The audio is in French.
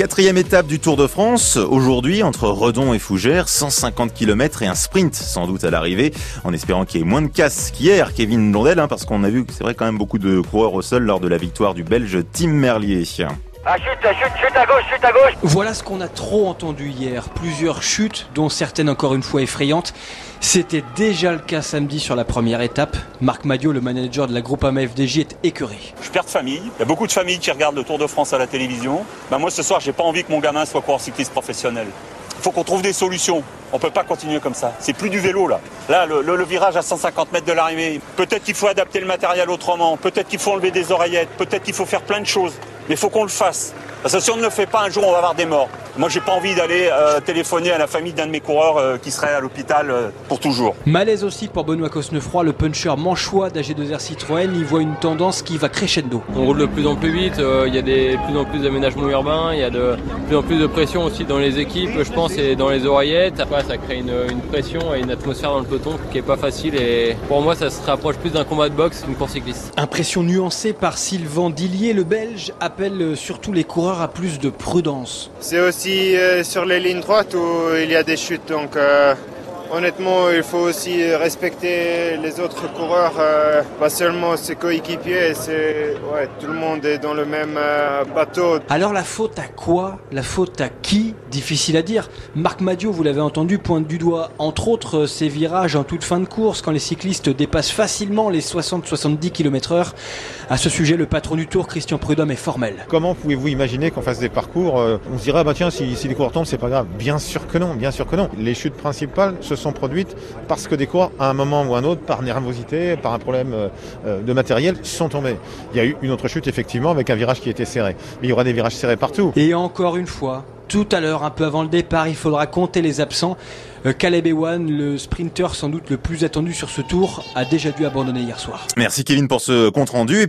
Quatrième étape du Tour de France, aujourd'hui entre Redon et Fougères, 150 km et un sprint sans doute à l'arrivée, en espérant qu'il y ait moins de casse qu'hier, Kevin Blondel, hein, parce qu'on a vu que c'est vrai quand même beaucoup de coureurs au sol lors de la victoire du Belge Tim Merlier. Ah, chute, chute, chute à gauche, chute à gauche. Voilà ce qu'on a trop entendu hier. Plusieurs chutes, dont certaines encore une fois effrayantes. C'était déjà le cas samedi sur la première étape. Marc Madio, le manager de la groupe FDJ, est écœuré. Je perds de famille. Il y a beaucoup de familles qui regardent le Tour de France à la télévision. Ben moi, ce soir, j'ai pas envie que mon gamin soit coureur cycliste professionnel. Il faut qu'on trouve des solutions. On peut pas continuer comme ça. C'est plus du vélo là. Là, le, le, le virage à 150 mètres de l'arrivée. Peut-être qu'il faut adapter le matériel autrement. Peut-être qu'il faut enlever des oreillettes. Peut-être qu'il faut faire plein de choses. Mais il faut qu'on le fasse. Parce que si on ne le fait pas, un jour, on va avoir des morts. Moi, j'ai pas envie d'aller euh, téléphoner à la famille d'un de mes coureurs euh, qui serait à l'hôpital euh, pour toujours. Malaise aussi pour Benoît Cosnefroy, le puncher manchois d'AG2R Citroën. Il voit une tendance qui va crescendo. On roule de plus en plus vite. Il y a de plus en plus d'aménagements urbains. Il y a de plus en plus de pression aussi dans les équipes, je pense, et dans les oreillettes. Après, ça crée une, une pression et une atmosphère dans le peloton qui est pas facile. Et pour moi, ça se rapproche plus d'un combat de boxe qu'une course cycliste. Impression nuancée par Sylvain Dillier, le Belge, appelle surtout les coureurs à plus de prudence. C'est aussi euh, sur les lignes droites où il y a des chutes. Donc euh, honnêtement, il faut aussi respecter les autres coureurs, euh, pas seulement ses coéquipiers. C'est ouais, tout le monde est dans le même euh, bateau. Alors la faute à quoi? La faute à qui? Difficile à dire. Marc Madio, vous l'avez entendu, pointe du doigt, entre autres, ces virages en toute fin de course, quand les cyclistes dépassent facilement les 60-70 km/h. À ce sujet, le patron du Tour, Christian Prudhomme, est formel. Comment pouvez-vous imaginer qu'on fasse des parcours euh, On se dirait, bah tiens, si, si les coureurs tombent, c'est pas grave. Bien sûr que non, bien sûr que non. Les chutes principales se sont produites parce que des coureurs, à un moment ou un autre, par nervosité, par un problème euh, de matériel, sont tombés. Il y a eu une autre chute, effectivement, avec un virage qui était serré. Mais il y aura des virages serrés partout. Et encore une fois, tout à l'heure, un peu avant le départ, il faudra compter les absents. Euh, Caleb Ewan, le sprinter sans doute le plus attendu sur ce tour, a déjà dû abandonner hier soir. Merci Kevin pour ce compte rendu. Et puis